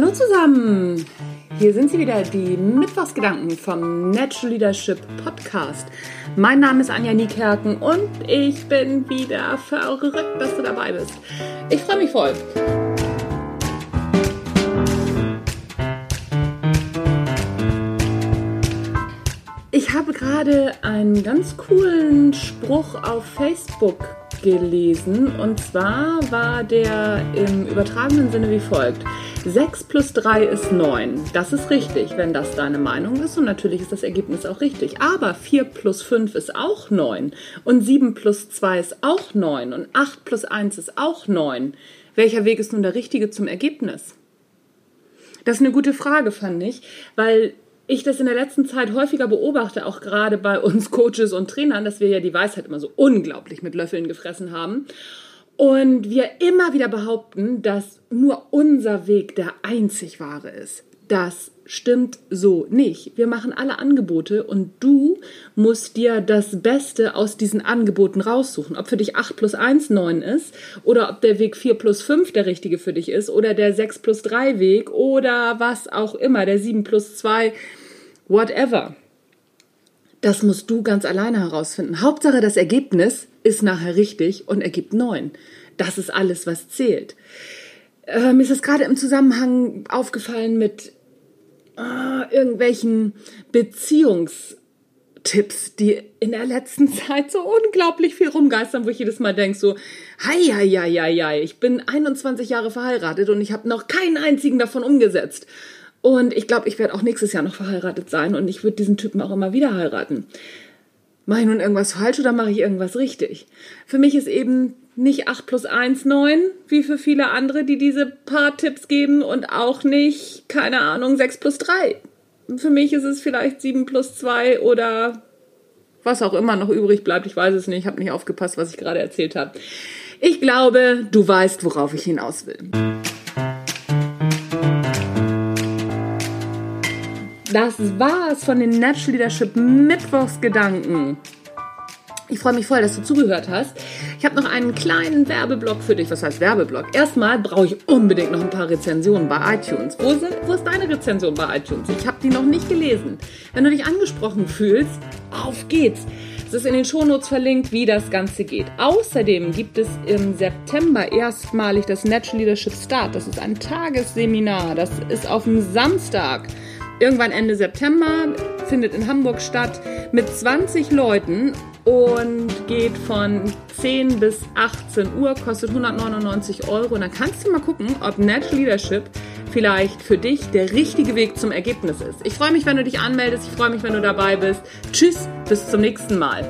Hallo zusammen! Hier sind sie wieder, die Mittwochsgedanken vom Natural Leadership Podcast. Mein Name ist Anja Niekerken und ich bin wieder verrückt, dass du dabei bist. Ich freue mich voll. Ich habe gerade einen ganz coolen Spruch auf Facebook gelesen und zwar war der im übertragenen Sinne wie folgt. 6 plus 3 ist 9. Das ist richtig, wenn das deine Meinung ist und natürlich ist das Ergebnis auch richtig. Aber 4 plus 5 ist auch 9 und 7 plus 2 ist auch 9 und 8 plus 1 ist auch 9. Welcher Weg ist nun der richtige zum Ergebnis? Das ist eine gute Frage, fand ich, weil ich das in der letzten Zeit häufiger beobachte, auch gerade bei uns Coaches und Trainern, dass wir ja die Weisheit immer so unglaublich mit Löffeln gefressen haben. Und wir immer wieder behaupten, dass nur unser Weg der einzig wahre ist. Das stimmt so nicht. Wir machen alle Angebote und du musst dir das Beste aus diesen Angeboten raussuchen. Ob für dich 8 plus 1 9 ist oder ob der Weg 4 plus 5 der richtige für dich ist oder der 6 plus 3 Weg oder was auch immer, der 7 plus 2 whatever. Das musst du ganz alleine herausfinden. Hauptsache, das Ergebnis ist nachher richtig und ergibt neun. Das ist alles, was zählt. Äh, mir ist das gerade im Zusammenhang aufgefallen mit äh, irgendwelchen Beziehungstipps, die in der letzten Zeit so unglaublich viel rumgeistern, wo ich jedes Mal denke so, hei, hei, hei, hei, ich bin 21 Jahre verheiratet und ich habe noch keinen einzigen davon umgesetzt. Und ich glaube, ich werde auch nächstes Jahr noch verheiratet sein und ich würde diesen Typen auch immer wieder heiraten. Mache ich nun irgendwas falsch oder mache ich irgendwas richtig? Für mich ist eben nicht 8 plus 1 9, wie für viele andere, die diese paar Tipps geben und auch nicht, keine Ahnung, 6 plus 3. Für mich ist es vielleicht 7 plus 2 oder was auch immer noch übrig bleibt. Ich weiß es nicht, ich habe nicht aufgepasst, was ich gerade erzählt habe. Ich glaube, du weißt, worauf ich hinaus will. Das war's von den Natural Leadership Mittwochsgedanken. Ich freue mich voll, dass du zugehört hast. Ich habe noch einen kleinen Werbeblock für dich. Was heißt Werbeblock? Erstmal brauche ich unbedingt noch ein paar Rezensionen bei iTunes. Wo, sind, wo ist deine Rezension bei iTunes? Ich habe die noch nicht gelesen. Wenn du dich angesprochen fühlst, auf geht's. Es ist in den Shownotes verlinkt, wie das Ganze geht. Außerdem gibt es im September erstmalig das Natural Leadership Start. Das ist ein Tagesseminar. Das ist auf dem Samstag irgendwann Ende September, findet in Hamburg statt, mit 20 Leuten und geht von 10 bis 18 Uhr, kostet 199 Euro. Und dann kannst du mal gucken, ob Natural Leadership vielleicht für dich der richtige Weg zum Ergebnis ist. Ich freue mich, wenn du dich anmeldest. Ich freue mich, wenn du dabei bist. Tschüss, bis zum nächsten Mal.